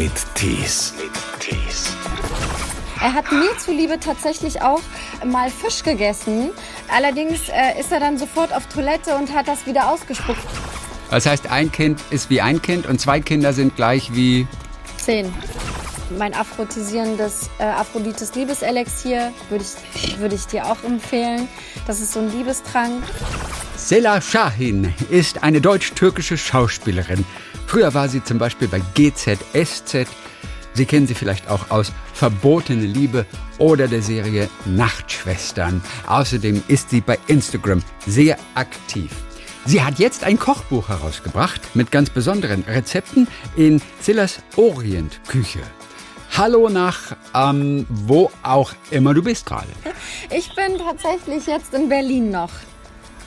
mit Tees. Tees. Er hat mir zuliebe tatsächlich auch mal Fisch gegessen. Allerdings äh, ist er dann sofort auf Toilette und hat das wieder ausgespuckt. Das heißt, ein Kind ist wie ein Kind und zwei Kinder sind gleich wie. Zehn. Mein aphrodisierendes äh, Aphrodites Liebeselixier würde ich, würde ich dir auch empfehlen. Das ist so ein Liebestrank. Sela Shahin ist eine deutsch-türkische Schauspielerin. Früher war sie zum Beispiel bei GZSZ. Sie kennen sie vielleicht auch aus Verbotene Liebe oder der Serie Nachtschwestern. Außerdem ist sie bei Instagram sehr aktiv. Sie hat jetzt ein Kochbuch herausgebracht mit ganz besonderen Rezepten in Zillas Orientküche. Hallo nach ähm, wo auch immer du bist gerade. Ich bin tatsächlich jetzt in Berlin noch.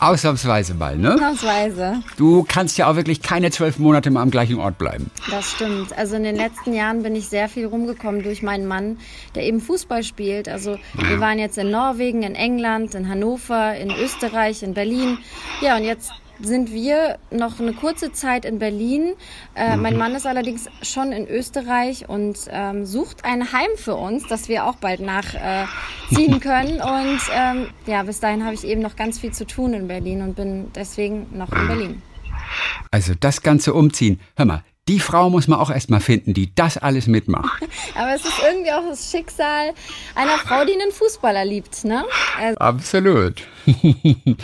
Ausnahmsweise mal, ne? Ausnahmsweise. Du kannst ja auch wirklich keine zwölf Monate mal am gleichen Ort bleiben. Das stimmt. Also in den letzten Jahren bin ich sehr viel rumgekommen durch meinen Mann, der eben Fußball spielt. Also wir waren jetzt in Norwegen, in England, in Hannover, in Österreich, in Berlin. Ja, und jetzt sind wir noch eine kurze Zeit in Berlin. Äh, mein Mann ist allerdings schon in Österreich und ähm, sucht ein Heim für uns, das wir auch bald nachziehen äh, können. Und ähm, ja, bis dahin habe ich eben noch ganz viel zu tun in Berlin und bin deswegen noch in Berlin. Also das ganze Umziehen. Hör mal, die Frau muss man auch erstmal finden, die das alles mitmacht. Aber es ist irgendwie auch das Schicksal einer Frau, die einen Fußballer liebt, ne? Also Absolut.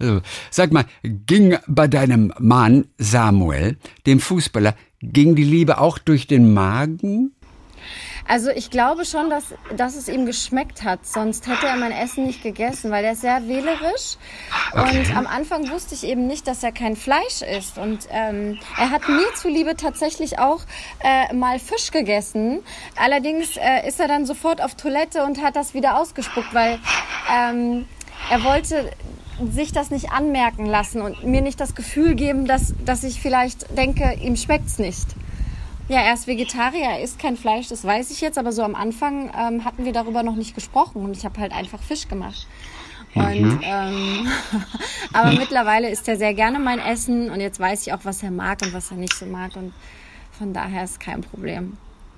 Also, sag mal, ging bei deinem Mann Samuel, dem Fußballer, ging die Liebe auch durch den Magen? Also ich glaube schon, dass, dass es ihm geschmeckt hat. Sonst hätte er mein Essen nicht gegessen, weil er ist sehr wählerisch. Okay. Und am Anfang wusste ich eben nicht, dass er kein Fleisch isst. Und ähm, er hat mir zuliebe tatsächlich auch äh, mal Fisch gegessen. Allerdings äh, ist er dann sofort auf Toilette und hat das wieder ausgespuckt, weil ähm, er wollte sich das nicht anmerken lassen und mir nicht das Gefühl geben, dass, dass ich vielleicht denke, ihm schmeckt's nicht. Ja, er ist Vegetarier, er isst kein Fleisch, das weiß ich jetzt, aber so am Anfang ähm, hatten wir darüber noch nicht gesprochen und ich habe halt einfach Fisch gemacht. Und, ähm, aber mittlerweile isst er sehr gerne mein Essen und jetzt weiß ich auch, was er mag und was er nicht so mag und von daher ist kein Problem.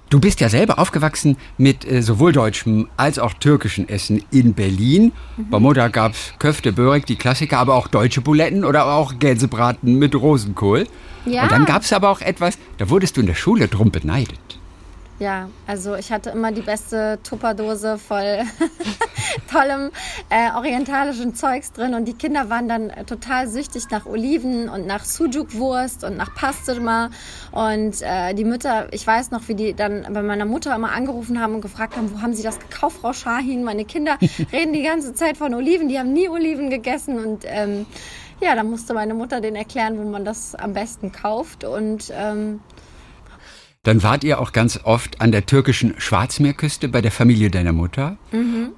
Du bist ja selber aufgewachsen mit äh, sowohl deutschem als auch türkischem Essen in Berlin. Bei Mutter gab's Köfte, Börek, die Klassiker, aber auch deutsche Buletten oder auch Gänsebraten mit Rosenkohl. Ja. Und dann gab's aber auch etwas, da wurdest du in der Schule drum beneidet. Ja, also ich hatte immer die beste Tupperdose voll tollem äh, orientalischen Zeugs drin und die Kinder waren dann äh, total süchtig nach Oliven und nach Sujuk-Wurst und nach Pastırma und äh, die Mütter, ich weiß noch, wie die dann bei meiner Mutter immer angerufen haben und gefragt haben, wo haben sie das gekauft, Frau Shahin? Meine Kinder reden die ganze Zeit von Oliven, die haben nie Oliven gegessen. Und ähm, ja, dann musste meine Mutter denen erklären, wo man das am besten kauft. Und ähm, Dann wart ihr auch ganz oft an der türkischen Schwarzmeerküste bei der Familie deiner Mutter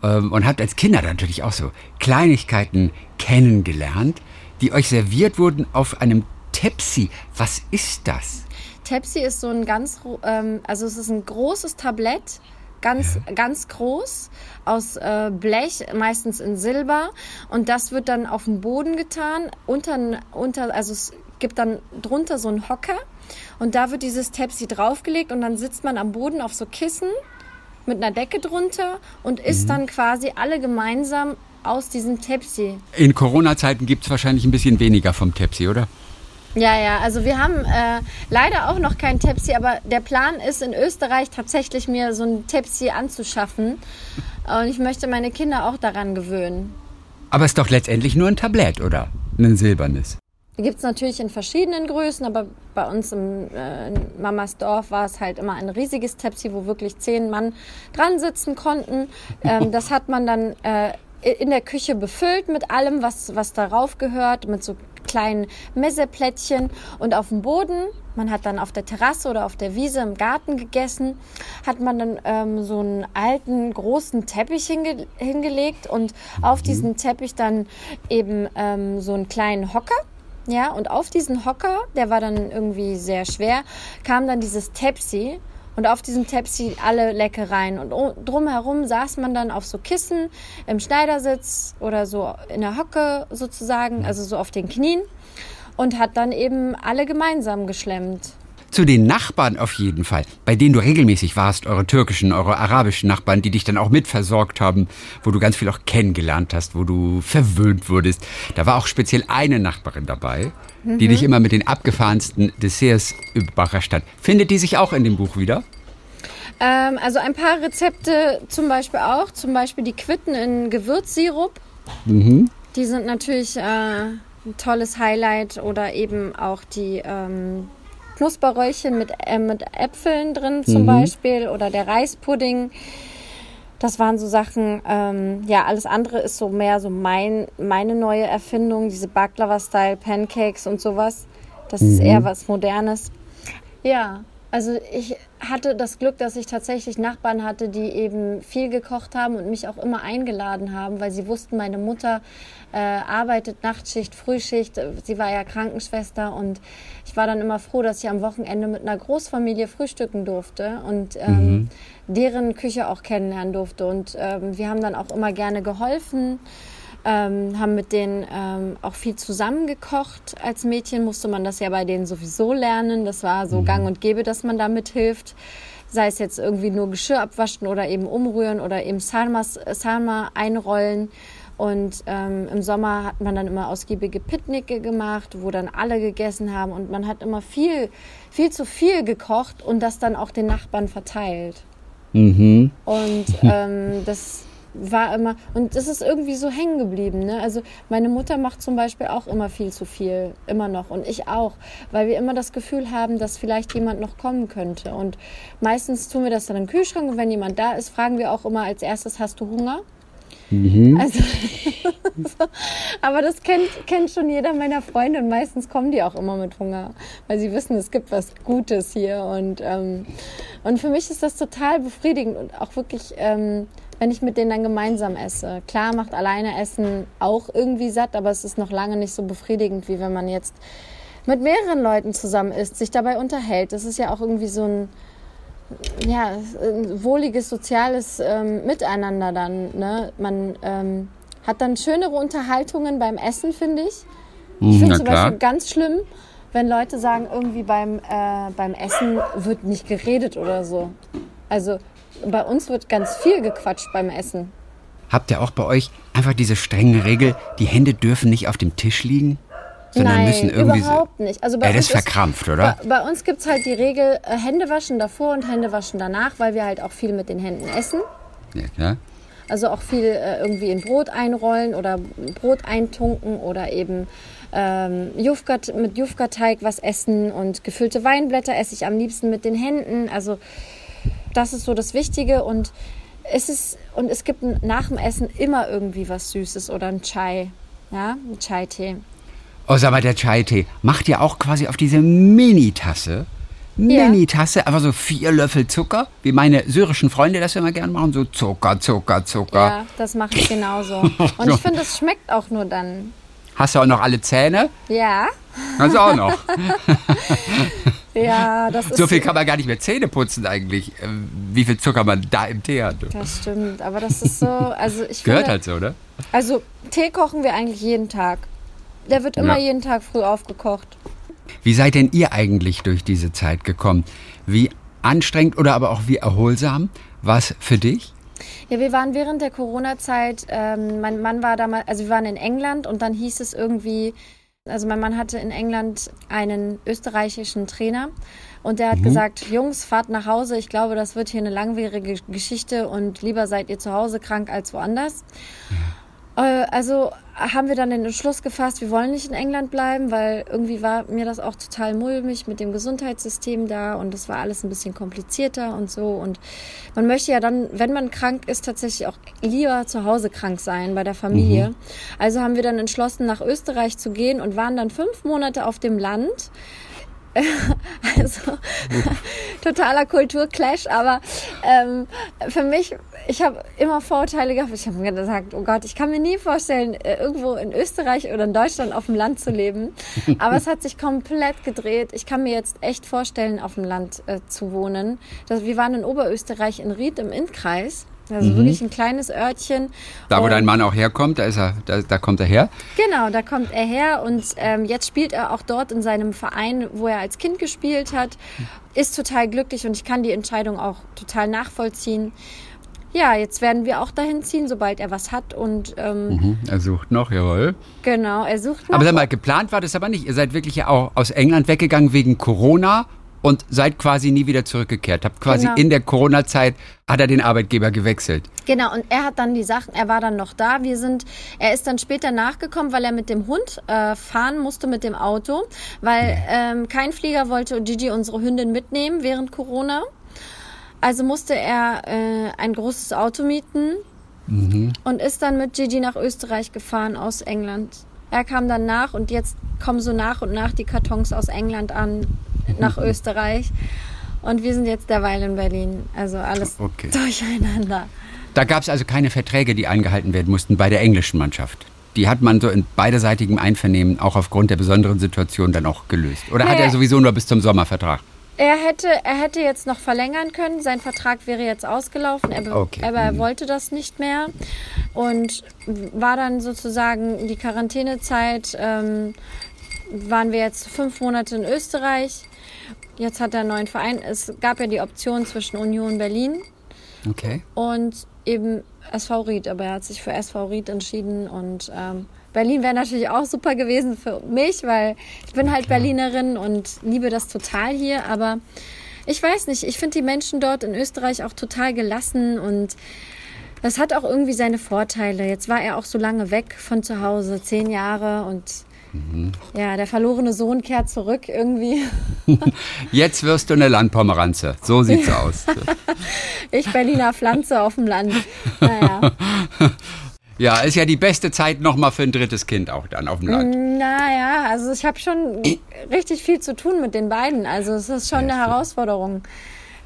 ähm, und habt als Kinder natürlich auch so Kleinigkeiten kennengelernt, die euch serviert wurden auf einem Tepsi. Was ist das? Tepsi ist so ein ganz, ähm, also es ist ein großes Tablett, ganz, ganz groß, aus äh, Blech, meistens in Silber. Und das wird dann auf den Boden getan, unter, unter, also es gibt dann drunter so einen Hocker. Und da wird dieses Tepsi draufgelegt und dann sitzt man am Boden auf so Kissen mit einer Decke drunter und isst dann quasi alle gemeinsam aus diesem Tepsi. In Corona-Zeiten gibt's wahrscheinlich ein bisschen weniger vom Tepsi, oder? Ja, ja, also wir haben äh, leider auch noch kein Tepsi, aber der Plan ist in Österreich tatsächlich mir so ein Tepsi anzuschaffen. Und ich möchte meine Kinder auch daran gewöhnen. Aber ist doch letztendlich nur ein Tablett, oder? Ein silbernes. Die gibt es natürlich in verschiedenen Größen, aber bei uns im äh, in Mamas Dorf war es halt immer ein riesiges Tepsi, wo wirklich zehn Mann dran sitzen konnten. Ähm, das hat man dann äh, in der Küche befüllt mit allem, was, was darauf gehört, mit so kleinen Messeplättchen und auf dem Boden. Man hat dann auf der Terrasse oder auf der Wiese im Garten gegessen, hat man dann ähm, so einen alten großen Teppich hinge hingelegt und auf diesen Teppich dann eben ähm, so einen kleinen Hocker. Ja, und auf diesen Hocker, der war dann irgendwie sehr schwer, kam dann dieses Tepsi. Und auf diesem Tepsi alle Leckereien. Und drumherum saß man dann auf so Kissen im Schneidersitz oder so in der Hocke sozusagen, also so auf den Knien. Und hat dann eben alle gemeinsam geschlemmt. Zu den Nachbarn auf jeden Fall, bei denen du regelmäßig warst, eure türkischen, eure arabischen Nachbarn, die dich dann auch mitversorgt haben, wo du ganz viel auch kennengelernt hast, wo du verwöhnt wurdest. Da war auch speziell eine Nachbarin dabei, die Mhm. dich immer mit den abgefahrensten Desserts überrascht hat. Findet die sich auch in dem Buch wieder? Ähm, also ein paar Rezepte zum Beispiel auch. Zum Beispiel die Quitten in Gewürzsirup. Die sind natürlich äh, ein tolles Highlight. Oder eben auch die ähm, Knusperröllchen mit, äh, mit Äpfeln drin zum Beispiel. Oder der Reispudding. Das waren so Sachen, ähm, ja, alles andere ist so mehr so mein, meine neue Erfindung, diese Baklava-Style-Pancakes und sowas. Das ist eher was Modernes. Ja, also ich hatte das Glück, dass ich tatsächlich Nachbarn hatte, die eben viel gekocht haben und mich auch immer eingeladen haben, weil sie wussten, meine Mutter äh, arbeitet Nachtschicht, Frühschicht. Sie war ja Krankenschwester und ich war dann immer froh, dass ich am Wochenende mit einer Großfamilie frühstücken durfte und ähm, deren Küche auch kennenlernen durfte. Und ähm, wir haben dann auch immer gerne geholfen ähm, haben mit denen ähm, auch viel zusammengekocht. Als Mädchen musste man das ja bei denen sowieso lernen. Das war so gang und gäbe, dass man da mithilft. Sei es jetzt irgendwie nur Geschirr abwaschen oder eben umrühren oder eben Salmas, Salma einrollen. Und ähm, im Sommer hat man dann immer ausgiebige Picknicke gemacht, wo dann alle gegessen haben. Und man hat immer viel, viel zu viel gekocht und das dann auch den Nachbarn verteilt. Mhm. Und ähm, das war immer, und das ist irgendwie so hängen geblieben. Ne? Also meine Mutter macht zum Beispiel auch immer viel zu viel, immer noch. Und ich auch, weil wir immer das Gefühl haben, dass vielleicht jemand noch kommen könnte. Und meistens tun wir das dann im Kühlschrank und wenn jemand da ist, fragen wir auch immer als erstes, hast du Hunger? Also, so. aber das kennt, kennt schon jeder meiner Freunde und meistens kommen die auch immer mit Hunger, weil sie wissen, es gibt was Gutes hier. Und, ähm, und für mich ist das total befriedigend und auch wirklich, ähm, wenn ich mit denen dann gemeinsam esse. Klar macht alleine Essen auch irgendwie satt, aber es ist noch lange nicht so befriedigend, wie wenn man jetzt mit mehreren Leuten zusammen isst, sich dabei unterhält. Das ist ja auch irgendwie so ein, ja, ein wohliges soziales ähm, Miteinander dann. Ne? Man ähm, hat dann schönere Unterhaltungen beim Essen, finde ich. Ich finde na zum klar. Beispiel ganz schlimm, wenn Leute sagen, irgendwie beim, äh, beim Essen wird nicht geredet oder so. Also bei uns wird ganz viel gequatscht beim Essen. Habt ihr auch bei euch einfach diese strenge Regel, die Hände dürfen nicht auf dem Tisch liegen? Sondern Nein, müssen irgendwie. überhaupt nicht. Also bei Ja, das uns ist verkrampft, oder? Bei, bei uns gibt es halt die Regel, äh, Hände waschen davor und Hände waschen danach, weil wir halt auch viel mit den Händen essen. Ja, klar. Also auch viel äh, irgendwie in Brot einrollen oder Brot eintunken oder eben ähm, Jufka, mit Jufka-Teig was essen und gefüllte Weinblätter esse ich am liebsten mit den Händen. Also das ist so das Wichtige und es ist und es gibt nach dem Essen immer irgendwie was Süßes oder ein Chai, ja, ein Chai-Tee. Oh, sag mal, der Chai-Tee. Macht ihr auch quasi auf diese Mini-Tasse? Mini-Tasse, aber so vier Löffel Zucker, wie meine syrischen Freunde das immer gern machen, so Zucker, Zucker, Zucker. Ja, das mache ich genauso. Und ich finde, es schmeckt auch nur dann. Hast du auch noch alle Zähne? Ja, Hast du auch noch. ja, das ist so viel kann man gar nicht mehr Zähne putzen eigentlich, äh, wie viel Zucker man da im Tee hat. Das stimmt, aber das ist so, also ich Gehört finde, halt so, oder? also Tee kochen wir eigentlich jeden Tag. Der wird immer Ja. jeden Tag früh aufgekocht. Wie seid denn ihr eigentlich durch diese Zeit gekommen? Wie anstrengend oder aber auch wie erholsam war es für dich? Ja, wir waren während der Corona-Zeit, ähm, mein Mann war damals, also wir waren in England und dann hieß es irgendwie, also mein Mann hatte in England einen österreichischen Trainer und der hat gesagt, Jungs, fahrt nach Hause, ich glaube, das wird hier eine langwierige Geschichte und lieber seid ihr zu Hause krank als woanders. Äh, Also haben wir dann den Entschluss gefasst, wir wollen nicht in England bleiben, weil irgendwie war mir das auch total mulmig mit dem Gesundheitssystem da und das war alles ein bisschen komplizierter und so. Und man möchte ja dann, wenn man krank ist, tatsächlich auch lieber zu Hause krank sein bei der Familie. Also haben wir dann entschlossen, nach Österreich zu gehen und waren dann fünf Monate auf dem Land. Also totaler Kulturclash, aber ähm, für mich, ich habe immer Vorurteile gehabt. Ich habe mir gesagt, oh Gott, ich kann mir nie vorstellen, äh, irgendwo in Österreich oder in Deutschland auf dem Land zu leben. Aber es hat sich komplett gedreht. Ich kann mir jetzt echt vorstellen, auf dem Land äh, zu wohnen. Das, wir waren in Oberösterreich in Ried im Innkreis. Also wirklich ein kleines Örtchen. Da, wo Und- dein Mann auch herkommt, da, ist er, da, da kommt er her. Genau, da kommt er her und ähm, jetzt spielt er auch dort in seinem Verein, wo er als Kind gespielt hat, ist total glücklich und ich kann die Entscheidung auch total nachvollziehen. Ja, jetzt werden wir auch dahin ziehen, sobald er was hat und ähm, Mhm, er sucht noch, jawohl. genau, er sucht noch. Aber sag mal, geplant war das aber nicht. Ihr seid wirklich ja auch aus England weggegangen wegen Corona und seid quasi nie wieder zurückgekehrt. Habt quasi Genau. in der Corona-Zeit hat er den Arbeitgeber gewechselt. Genau, und er hat dann die Sachen, er war dann noch da. Wir sind, er ist dann später nachgekommen, weil er mit dem Hund äh, fahren musste mit dem Auto, weil ähm, kein Flieger wollte Gigi unsere Hündin mitnehmen während Corona. Also musste er äh, ein großes Auto mieten und ist dann mit Gigi nach Österreich gefahren aus England. Er kam dann nach und jetzt kommen so nach und nach die Kartons aus England an nach Österreich. Und wir sind jetzt derweil in Berlin. Also alles Okay. durcheinander. Da gab es also keine Verträge, die eingehalten werden mussten bei der englischen Mannschaft. Die hat man so in beiderseitigem Einvernehmen auch aufgrund der besonderen Situation dann auch gelöst. Oder hat Nee. er sowieso nur bis zum Sommervertrag? Er hätte, er hätte jetzt noch verlängern können. Sein Vertrag wäre jetzt ausgelaufen, aber, Okay. aber er wollte das nicht mehr. Und war dann sozusagen die Quarantänezeit, ähm, waren wir jetzt fünf Monate in Österreich. Jetzt hat er einen neuen Verein. Es gab ja die Option zwischen Union Berlin Okay. und eben SV Ried. Aber er hat sich für SV Ried entschieden und ähm, Berlin wäre natürlich auch super gewesen für mich, weil ich bin halt Berlinerin und liebe das total hier. Aber ich weiß nicht, ich finde die Menschen dort in Österreich auch total gelassen und das hat auch irgendwie seine Vorteile. Jetzt war er auch so lange weg von zu Hause, zehn Jahre und ja, der verlorene Sohn kehrt zurück irgendwie. Jetzt wirst du eine Landpomeranze. So sieht's aus. Ich Berliner Pflanze auf dem Land. Naja. Ja, ist ja die beste Zeit nochmal für ein drittes Kind auch dann auf dem Land. Naja, also ich habe schon richtig viel zu tun mit den beiden. Also es ist schon eine Herausforderung.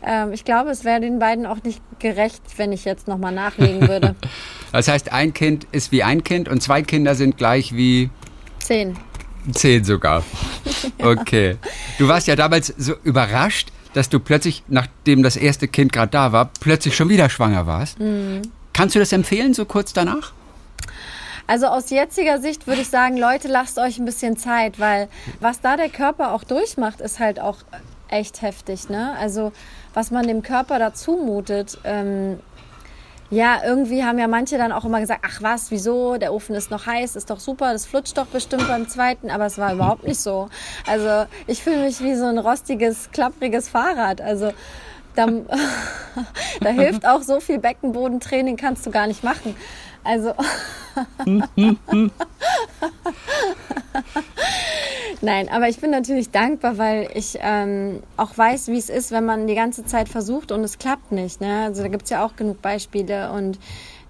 Ähm, ich glaube, es wäre den beiden auch nicht gerecht, wenn ich jetzt nochmal nachlegen würde. Das heißt, ein Kind ist wie ein Kind und zwei Kinder sind gleich wie Zehn. zehn sogar. Okay. Du warst ja damals so überrascht, dass du plötzlich, nachdem das erste Kind gerade da war, plötzlich schon wieder schwanger warst. Kannst du das empfehlen, so kurz danach? Also aus jetziger Sicht würde ich sagen, Leute, lasst euch ein bisschen Zeit, weil was da der Körper auch durchmacht, ist halt auch echt heftig. Ne? Also was man dem Körper da zumutet. Ähm, ja, irgendwie haben ja manche dann auch immer gesagt, ach was, wieso, der Ofen ist noch heiß, ist doch super, das flutscht doch bestimmt beim zweiten, aber es war überhaupt nicht so. Also ich fühle mich wie so ein rostiges, klappriges Fahrrad. Also da, da hilft auch so viel Beckenbodentraining, kannst du gar nicht machen. Also Nein, aber ich bin natürlich dankbar, weil ich ähm, auch weiß, wie es ist, wenn man die ganze Zeit versucht und es klappt nicht. Ne? Also da gibt's ja auch genug Beispiele und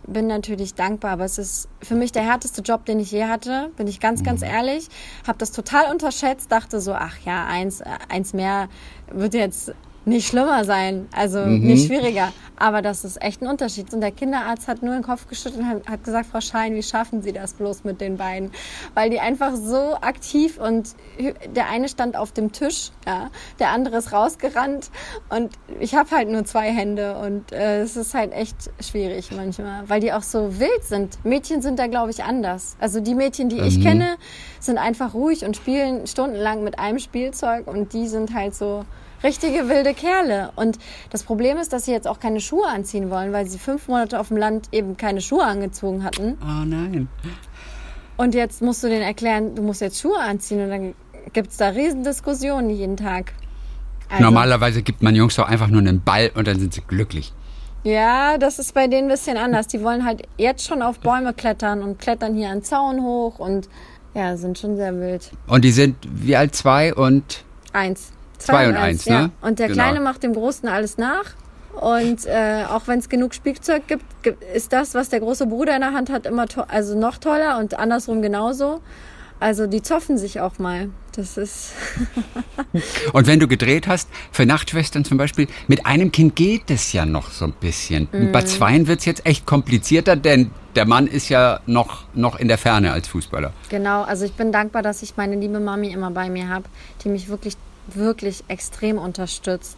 bin natürlich dankbar, aber es ist für mich der härteste Job, den ich je hatte, bin ich ganz, ganz ehrlich. Habe das total unterschätzt, dachte so, ach ja, eins, äh, eins mehr wird jetzt nicht schlimmer sein, also nicht schwieriger. Aber das ist echt ein Unterschied. Und der Kinderarzt hat nur den Kopf geschüttelt und hat, gesagt, Frau Schein, wie schaffen Sie das bloß mit den beiden? Weil die einfach so aktiv und der eine stand auf dem Tisch, ja, der andere ist rausgerannt und ich habe halt nur zwei Hände und äh, es ist halt echt schwierig manchmal, weil die auch so wild sind. Mädchen sind da, glaube ich, anders. Also die Mädchen, die ich kenne, sind einfach ruhig und spielen stundenlang mit einem Spielzeug und die sind halt so richtige wilde Kerle. Und das Problem ist, dass sie jetzt auch keine Schuhe anziehen wollen, weil sie fünf Monate auf dem Land eben keine Schuhe angezogen hatten. Oh nein. Und jetzt musst du denen erklären, du musst jetzt Schuhe anziehen und dann gibt's da Riesendiskussionen jeden Tag. Also, Normalerweise gibt man Jungs doch einfach nur einen Ball und dann sind sie glücklich. Ja, das ist bei denen ein bisschen anders. Die wollen halt jetzt schon auf Bäume klettern und klettern hier an Zaun hoch und ja, sind schon sehr wild. Und die sind wie alt? Zwei und Eins. Zwei und eins, ja. ne? Und der Genau. Kleine macht dem Großen alles nach. Und äh, auch wenn es genug Spielzeug gibt, ist das, was der große Bruder in der Hand hat, immer also noch toller und andersrum genauso. Also die zoffen sich auch mal. Das ist Und wenn du gedreht hast, für Nachtschwestern zum Beispiel, mit einem Kind geht es ja noch so ein bisschen. Mhm. Bei zweien wird es jetzt echt komplizierter, denn der Mann ist ja noch, noch in der Ferne als Fußballer. genau. Also ich bin dankbar, dass ich meine liebe Mami immer bei mir habe, die mich wirklich, wirklich extrem unterstützt.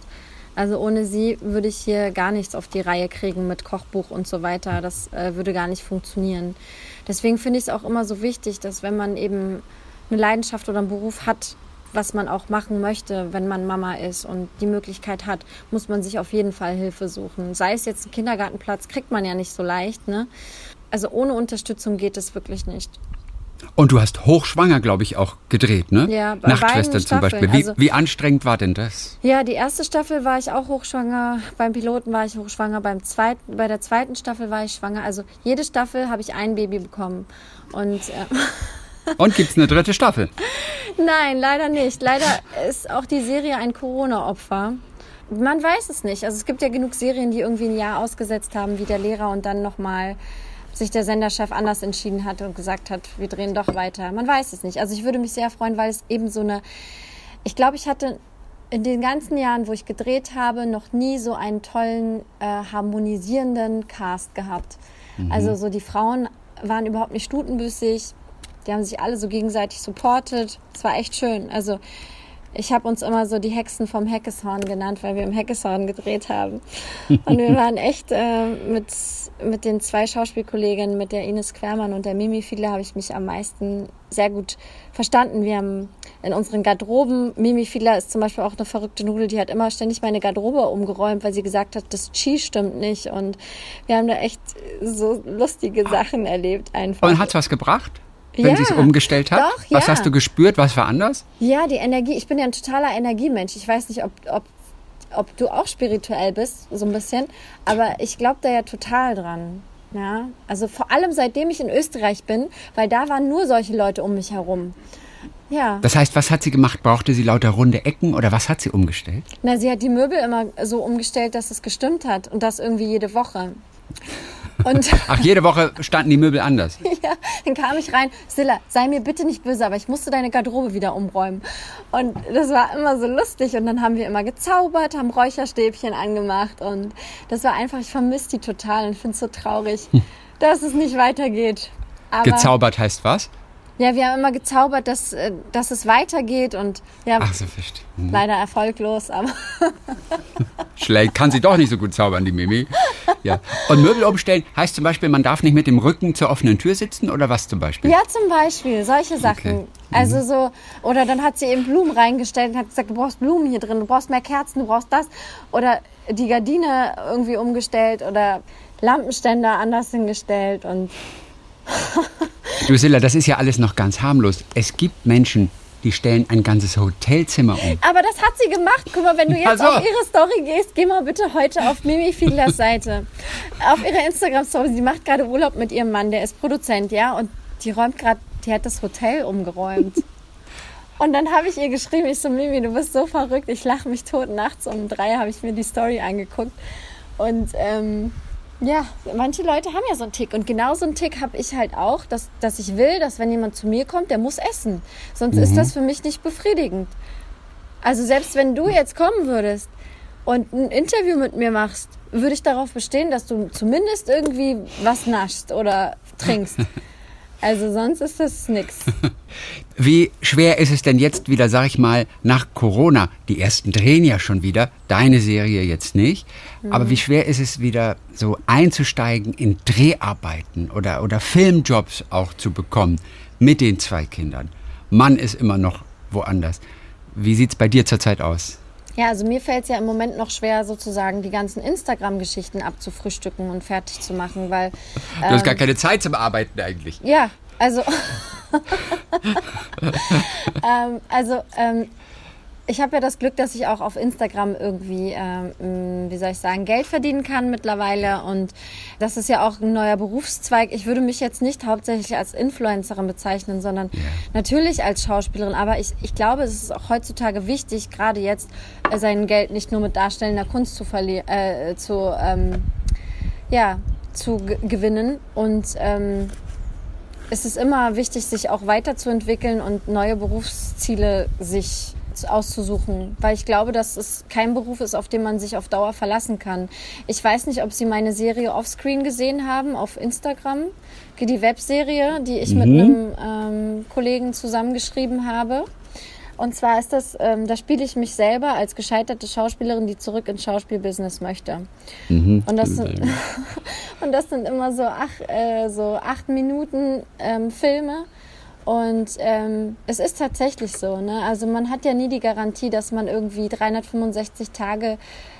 Also ohne sie würde ich hier gar nichts auf die Reihe kriegen mit Kochbuch und so weiter. Das äh, würde gar nicht funktionieren. Deswegen finde ich es auch immer so wichtig, dass wenn man eben eine Leidenschaft oder einen Beruf hat, was man auch machen möchte, wenn man Mama ist und die Möglichkeit hat, muss man sich auf jeden Fall Hilfe suchen. Sei es jetzt ein Kindergartenplatz, kriegt man ja nicht so leicht. Ne? Also ohne Unterstützung geht es wirklich nicht. Und du hast hochschwanger, glaube ich, auch gedreht, ne? Ja, bei Nachtschwester beiden zum Beispiel. Wie, Also- wie anstrengend war denn das? Ja, die erste Staffel war ich auch hochschwanger, beim Piloten war ich hochschwanger, beim zweiten, bei der zweiten Staffel war ich schwanger. Also jede Staffel habe ich ein Baby bekommen. Und äh, Und gibt's eine dritte Staffel? Nein, leider nicht. Leider ist auch die Serie ein Corona-Opfer. Man weiß es nicht. Also es gibt ja genug Serien, die irgendwie ein Jahr ausgesetzt haben, wie der Lehrer und dann nochmal sich der Senderchef anders entschieden hat und gesagt hat, wir drehen doch weiter. Man weiß es nicht. Also ich würde mich sehr freuen, weil es eben so eine, ich glaube, ich hatte in den ganzen Jahren, wo ich gedreht habe, noch nie so einen tollen, äh, harmonisierenden Cast gehabt. Also so die Frauen waren überhaupt nicht stutenbüssig. Die haben sich alle so gegenseitig supportet. Es war echt schön. Also ich habe uns immer so die Hexen vom Heckeshorn genannt, weil wir im Heckeshorn gedreht haben. Und wir waren echt äh, mit, mit den zwei Schauspielkolleginnen, mit der Ines Quermann und der Mimi Fiedler, habe ich mich am meisten sehr gut verstanden. Wir haben in unseren Garderoben, Mimi Fiedler ist zum Beispiel auch eine verrückte Nudel, die hat immer ständig meine Garderobe umgeräumt, weil sie gesagt hat, das Chi stimmt nicht. Und wir haben da echt so lustige Sachen erlebt einfach. Und hat's was gebracht? Wenn Ja, sie es umgestellt hat? doch, Was ja. hast du gespürt? Was war anders? Ja, die Energie. Ich bin ja ein totaler Energiemensch. Ich weiß nicht, ob, ob, ob du auch spirituell bist, so ein bisschen. Aber ich glaube da ja total dran. Ja, also vor allem seitdem ich in Österreich bin, weil da waren nur solche Leute um mich herum. Ja, Das heißt, was hat sie gemacht? Brauchte sie lauter runde Ecken oder was hat sie umgestellt? na, sie hat die Möbel immer so umgestellt, dass es gestimmt hat und das irgendwie jede Woche. Und Ach, jede Woche standen die Möbel anders. ja, dann kam ich rein, Silla, sei mir bitte nicht böse, aber ich musste deine Garderobe wieder umräumen. Und das war immer so lustig. Und dann haben wir immer gezaubert, haben Räucherstäbchen angemacht. Und das war einfach, ich vermisse die total und finde es so traurig, dass es nicht weitergeht. Aber Gezaubert heißt was? Ja, wir haben immer gezaubert, dass, äh, dass es weitergeht und ja, Ach so, verstehe. leider erfolglos, aber Schlecht. Kann sie doch nicht so gut zaubern, die Mimi. Ja. Und Möbel umstellen heißt zum Beispiel, man darf nicht mit dem Rücken zur offenen Tür sitzen oder was zum Beispiel? Ja, zum Beispiel, solche Sachen. Okay. Mhm. Also so, oder dann hat sie eben Blumen reingestellt und hat gesagt, du brauchst Blumen hier drin, du brauchst mehr Kerzen, du brauchst das. Oder die Gardine irgendwie umgestellt oder Lampenständer anders hingestellt und Drusilla, das ist ja alles noch ganz harmlos. Es gibt Menschen, die stellen ein ganzes Hotelzimmer um. aber das hat sie gemacht. Guck mal, wenn du jetzt Ach so. auf ihre Story gehst, geh mal bitte heute auf Mimi Fiedlers Seite. Auf ihre Instagram-Story. Sie macht gerade Urlaub mit ihrem Mann, der ist Produzent, ja, und die räumt gerade, die hat das Hotel umgeräumt. Und dann habe ich ihr geschrieben, ich so, Mimi, du bist so verrückt, ich lache mich tot. Nachts um drei habe ich mir die Story angeguckt. Und ähm, ja, manche Leute haben ja so einen Tick. Und genau so einen Tick habe ich halt auch, dass, dass ich will, dass wenn jemand zu mir kommt, der muss essen. Sonst ist das für mich nicht befriedigend. Also selbst wenn du jetzt kommen würdest und ein Interview mit mir machst, würde ich darauf bestehen, dass du zumindest irgendwie was naschst oder trinkst. Also sonst ist das nix. Wie schwer ist es denn jetzt wieder, sag ich mal, nach Corona? Die ersten drehen ja schon wieder, deine Serie jetzt nicht. Aber wie schwer ist es wieder, so einzusteigen in Dreharbeiten oder, oder Filmjobs auch zu bekommen mit den zwei Kindern? Mann ist immer noch woanders. Wie sieht's bei dir zurzeit aus? Ja, also mir fällt es ja im Moment noch schwer, sozusagen die ganzen Instagram-Geschichten abzufrühstücken und fertig zu machen, weil Du hast gar keine Zeit zum Arbeiten eigentlich. Ja, also. ähm, also, ähm, ich habe ja das Glück, dass ich auch auf Instagram irgendwie, ähm, wie soll ich sagen, Geld verdienen kann mittlerweile. Und das ist ja auch ein neuer Berufszweig. Ich würde mich jetzt nicht hauptsächlich als Influencerin bezeichnen, sondern natürlich als Schauspielerin. Aber ich, ich glaube, es ist auch heutzutage wichtig, gerade jetzt äh, sein Geld nicht nur mit darstellender Kunst zu verlieren, äh, zu, ähm, ja, zu gewinnen. Und ähm, es ist immer wichtig, sich auch weiterzuentwickeln und neue Berufsziele sich auszusuchen, weil ich glaube, dass es kein Beruf ist, auf den man sich auf Dauer verlassen kann. Ich weiß nicht, ob Sie meine Serie Offscreen gesehen haben auf Instagram, die Webserie, die ich mit einem ähm, Kollegen zusammengeschrieben habe. Und zwar ist das, ähm, da spiele ich mich selber als gescheiterte Schauspielerin, die zurück ins Schauspielbusiness möchte. Mhm. Und, das sind, und das sind immer so acht, äh, so acht Minuten ähm, Filme. Und ähm, es ist tatsächlich so. Ne? Also man hat ja nie die Garantie, dass man irgendwie 365 Tage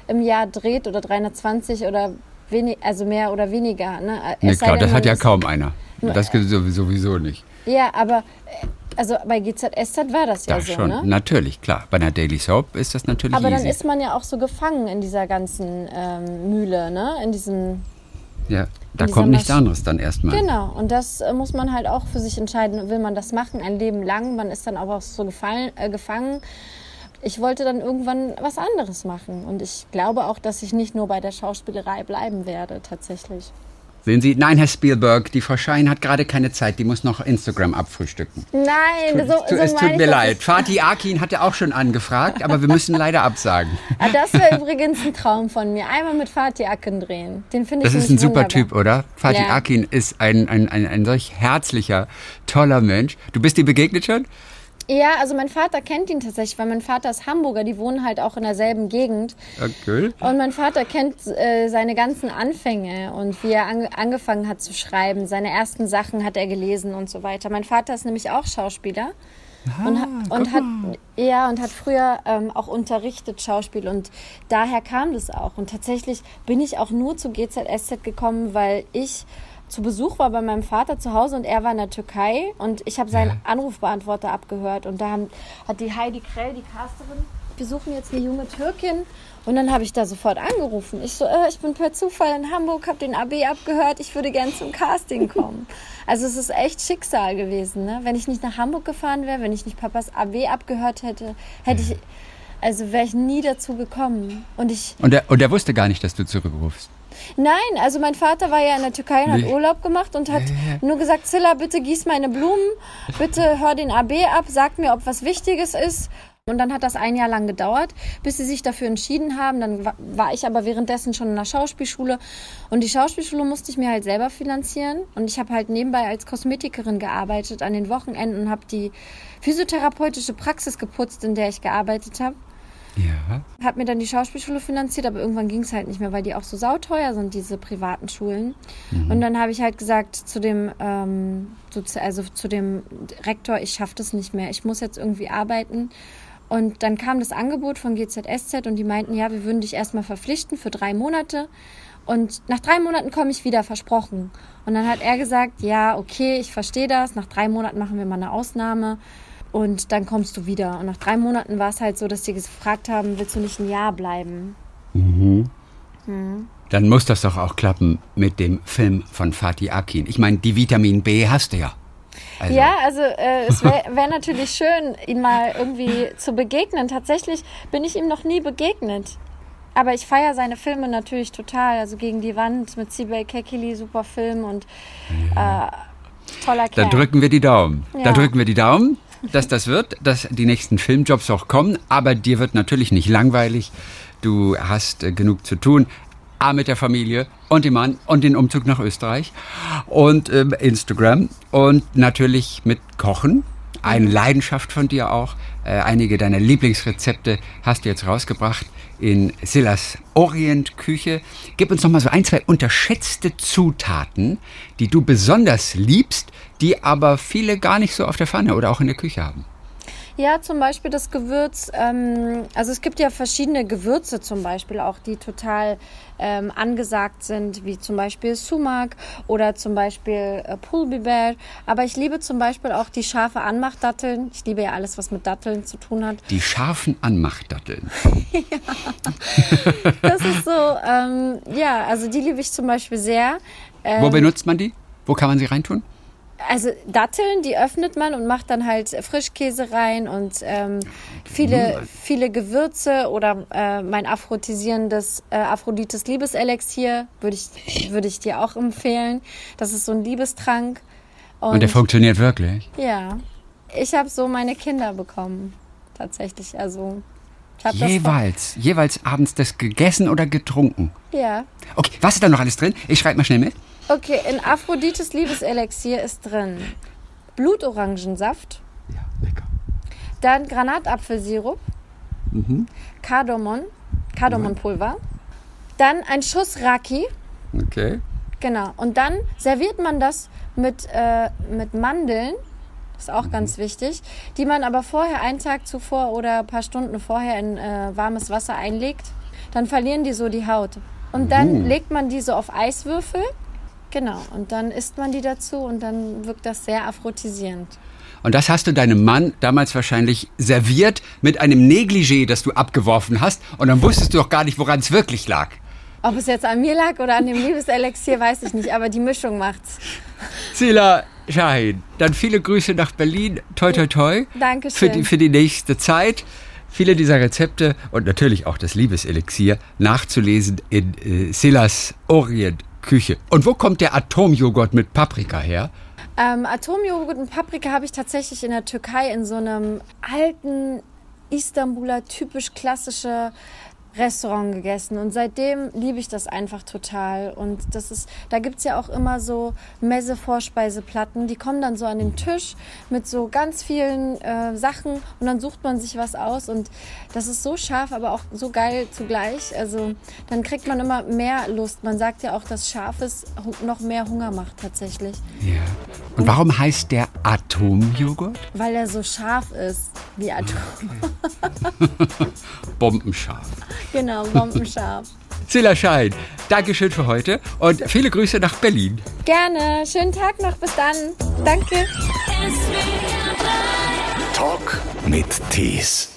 im Jahr dreht oder 320 oder wenig, also mehr oder weniger. Ne? Sei klar, denn, das hat ja kaum einer. Das geht sowieso nicht. Ja, aber äh, also bei GZSZ war das ja Ja, so, schon. ne? Natürlich, klar. Bei einer Daily Soap ist das natürlich Aber dann easy. ist man ja auch so gefangen in dieser ganzen ähm, Mühle, ne? In diesem ja, da kommt nichts anderes dann erstmal. Genau, und das äh, muss man halt auch für sich entscheiden. Will man das machen, ein Leben lang? Man ist dann aber auch so gefallen, äh, gefangen. Ich wollte dann irgendwann was anderes machen. Und ich glaube auch, dass ich nicht nur bei der Schauspielerei bleiben werde, tatsächlich. Sehen Sie, nein, Herr Spielberg, die Frau Schein hat gerade keine Zeit, die muss noch Instagram abfrühstücken. Nein, so, so es tut mir leid. Fatih Akin hatte auch schon angefragt, aber wir müssen leider absagen. Ah, Das wäre übrigens ein Traum von mir. Einmal mit Fatih Akin drehen. Den finde ich Das ist ein nämlich super wunderbar. Typ, oder? Fatih Ja. Akin ist ein, ein, ein, ein solch herzlicher, toller Mensch. Du bist dir begegnet schon? Ja, also mein Vater kennt ihn tatsächlich, weil mein Vater ist Hamburger, die wohnen halt auch in derselben Gegend. Okay. Und mein Vater kennt äh, seine ganzen Anfänge und wie er ange angefangen hat zu schreiben. Seine ersten Sachen hat er gelesen und so weiter. Mein Vater ist nämlich auch Schauspieler. und, ha und hat ja und hat früher ähm, auch unterrichtet Schauspiel und daher kam das auch und tatsächlich bin ich auch nur zu GZSZ gekommen, weil ich zu Besuch war bei meinem Vater zu Hause und er war in der Türkei und ich habe seinen Anrufbeantworter abgehört und da haben, hat die Heidi Krell, die Casterin, wir suchen jetzt eine junge Türkin und dann habe ich da sofort angerufen. Ich so, äh, ich bin per Zufall in Hamburg, habe den AB abgehört, ich würde gern zum Casting kommen. Also es ist echt Schicksal gewesen, ne? Wenn ich nicht nach Hamburg gefahren wäre, wenn ich nicht Papas AB abgehört hätte, hätte ich, also wäre ich nie dazu gekommen. Und ich, Und er, und er wusste gar nicht, dass du zurückrufst. Nein, also mein Vater war ja in der Türkei und hat. Urlaub gemacht und hat nur gesagt, Zilla, bitte gieß meine Blumen, bitte hör den AB ab, sag mir, ob was Wichtiges ist. Und dann hat das ein Jahr lang gedauert, bis sie sich dafür entschieden haben. Dann wa- war ich aber währenddessen schon in der Schauspielschule. Und die Schauspielschule musste ich mir halt selber finanzieren. Und ich habe halt nebenbei als Kosmetikerin gearbeitet an den Wochenenden und habe die physiotherapeutische Praxis geputzt, in der ich gearbeitet habe Ja. habe mir dann die Schauspielschule finanziert, aber irgendwann ging es halt nicht mehr, weil die auch so sauteuer sind, diese privaten Schulen. Und dann habe ich halt gesagt zu dem, ähm, also zu dem Rektor, ich schaffe das nicht mehr, ich muss jetzt irgendwie arbeiten. Und dann kam das Angebot von GZSZ und die meinten, ja, wir würden dich erstmal verpflichten für drei Monate. Und nach drei Monaten komme ich wieder, versprochen. Und dann hat er gesagt, ja, okay, ich verstehe das. Nach drei Monaten machen wir mal eine Ausnahme. Und dann kommst du wieder. Und nach drei Monaten war es halt so, dass die gefragt haben, willst du nicht ein Jahr bleiben? Dann muss das doch auch klappen mit dem Film von Fatih Akin. Ich meine, die Vitamin B hast du ja. Also, Ja, also äh, es wäre wär natürlich schön, ihn mal irgendwie zu begegnen. Tatsächlich bin ich ihm noch nie begegnet. Aber ich feiere seine Filme natürlich total. Also gegen die Wand mit Sibel Kekili, super Film und äh, toller Kerl. Dann drücken wir die Daumen. Ja. Dann drücken wir die Daumen, dass das wird, dass die nächsten Filmjobs auch kommen. Aber dir wird natürlich nicht langweilig. Du hast äh, genug zu tun. A mit der Familie und dem Mann und den Umzug nach Österreich und ähm, Instagram und natürlich mit Kochen. Eine Leidenschaft von dir auch. Äh, einige deiner Lieblingsrezepte hast du jetzt rausgebracht in Silas Orient-Küche. Gib uns noch mal so ein, zwei unterschätzte Zutaten, die du besonders liebst, die aber viele gar nicht so auf der Pfanne oder auch in der Küche haben. Ja, zum Beispiel das Gewürz. Ähm, also es gibt ja verschiedene Gewürze zum Beispiel auch, die total ähm, angesagt sind, wie zum Beispiel Sumak oder zum Beispiel äh, Pulbiber. Aber ich liebe zum Beispiel auch die scharfe Anmachdatteln. Ich liebe ja alles, was mit Datteln zu tun hat. Die scharfen Anmachdatteln. Das ist so, ähm, ja, also die liebe ich zum Beispiel sehr. Ähm, Wo benutzt man die? Wo kann man sie reintun? Also Datteln, die öffnet man und macht dann halt Frischkäse rein und ähm, viele, viele Gewürze oder äh, mein aphrodisierendes äh, Aphrodites Liebeselixier würde ich, würde ich dir auch empfehlen. Das ist so ein Liebestrank. Und der funktioniert wirklich. ja, ich habe so meine Kinder bekommen, tatsächlich. Also Jeweils, jeweils abends das gegessen oder getrunken. ja. Okay, was ist da noch alles drin? Ich schreibe mal schnell mit. Okay, in Aphrodites Liebeselixier ist drin Blutorangensaft, Ja, lecker. Dann Granatapfelsirup, Kardamom, Kardamonpulver. Dann ein Schuss Raki. Okay. Genau. Und dann serviert man das mit, äh, mit Mandeln. Ist auch ganz wichtig. Die man aber vorher, einen Tag zuvor oder ein paar Stunden vorher in äh, warmes Wasser einlegt. Dann verlieren die so die Haut. Und dann legt man die so auf Eiswürfel. Genau. Und dann isst man die dazu und dann wirkt das sehr aphrodisierend. Und das hast du deinem Mann damals wahrscheinlich serviert mit einem Negligé, das du abgeworfen hast. Und dann wusstest du doch gar nicht, woran es wirklich lag. Ob es jetzt an mir lag oder an dem Liebeselixier, weiß ich nicht. Aber die Mischung macht's. Sila Shahin, dann viele Grüße nach Berlin. Toi, toi, toi. Dankeschön. Für die, für die nächste Zeit. Viele dieser Rezepte und natürlich auch das Liebeselixier nachzulesen in äh, Silas Orient Küche. Und wo kommt der Atomjoghurt mit Paprika her? Ähm, Atomjoghurt und Paprika habe ich tatsächlich in der Türkei in so einem alten Istanbuler typisch klassische Restaurant gegessen. Und seitdem liebe ich das einfach total. Und das ist, da gibt's ja auch immer so Messe-Vorspeiseplatten, die kommen dann so an den Tisch mit so ganz vielen äh, Sachen und dann sucht man sich was aus. Und das ist so scharf, aber auch so geil zugleich, also dann kriegt man immer mehr Lust, man sagt ja auch, dass Scharfes noch mehr Hunger macht tatsächlich, Ja. Und warum heißt der Atomjoghurt? weil er so scharf ist, wie Atom, Bombenscharf. Genau, bombenscharf. Sila Schein, Dankeschön für heute und viele Grüße nach Berlin. Gerne, schönen Tag noch, bis dann, danke. Talk mit Tees.